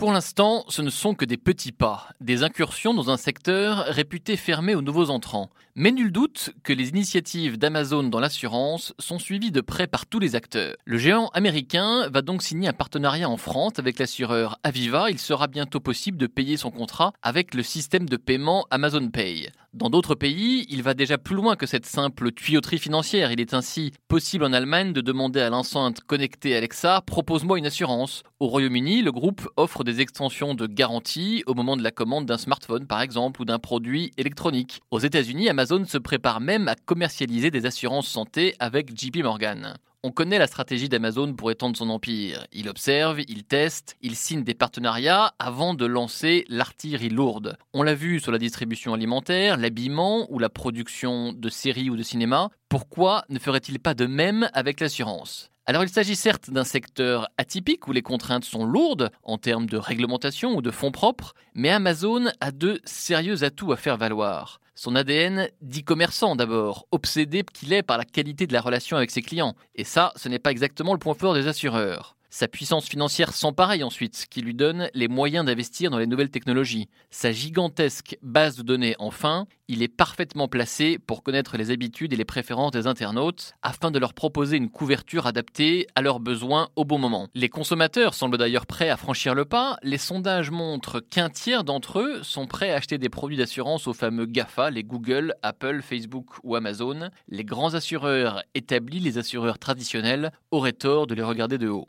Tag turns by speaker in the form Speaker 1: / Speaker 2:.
Speaker 1: Pour l'instant, ce ne sont que des petits pas, des incursions dans un secteur réputé fermé aux nouveaux entrants. Mais nul doute que les initiatives d'Amazon dans l'assurance sont suivies de près par tous les acteurs. Le géant américain va donc signer un partenariat en France avec l'assureur Aviva. Il sera bientôt possible de payer son contrat avec le système de paiement Amazon Pay. Dans d'autres pays, il va déjà plus loin que cette simple tuyauterie financière. Il est ainsi possible en Allemagne de demander à l'enceinte connectée Alexa Propose-moi une assurance. Au Royaume-Uni, le groupe offre des extensions de garantie au moment de la commande d'un smartphone par exemple ou d'un produit électronique. Aux États-Unis, Amazon se prépare même à commercialiser des assurances santé avec JP Morgan. On connaît la stratégie d'Amazon pour étendre son empire. Il observe, il teste, il signe des partenariats avant de lancer l'artillerie lourde. On l'a vu sur la distribution alimentaire, l'habillement ou la production de séries ou de cinéma. Pourquoi ne ferait-il pas de même avec l'assurance? Alors il s'agit certes d'un secteur atypique où les contraintes sont lourdes en termes de réglementation ou de fonds propres, mais Amazon a de sérieux atouts à faire valoir. Son ADN dit commerçant d'abord, obsédé qu'il est par la qualité de la relation avec ses clients. Et ça, ce n'est pas exactement le point fort des assureurs. Sa puissance financière sans pareil ensuite, qui lui donne les moyens d'investir dans les nouvelles technologies. Sa gigantesque base de données enfin, il est parfaitement placé pour connaître les habitudes et les préférences des internautes afin de leur proposer une couverture adaptée à leurs besoins au bon moment. Les consommateurs semblent d'ailleurs prêts à franchir le pas. Les sondages montrent qu'un tiers d'entre eux sont prêts à acheter des produits d'assurance aux fameux GAFA, les Google, Apple, Facebook ou Amazon. Les grands assureurs établis, les assureurs traditionnels, auraient tort de les regarder de haut.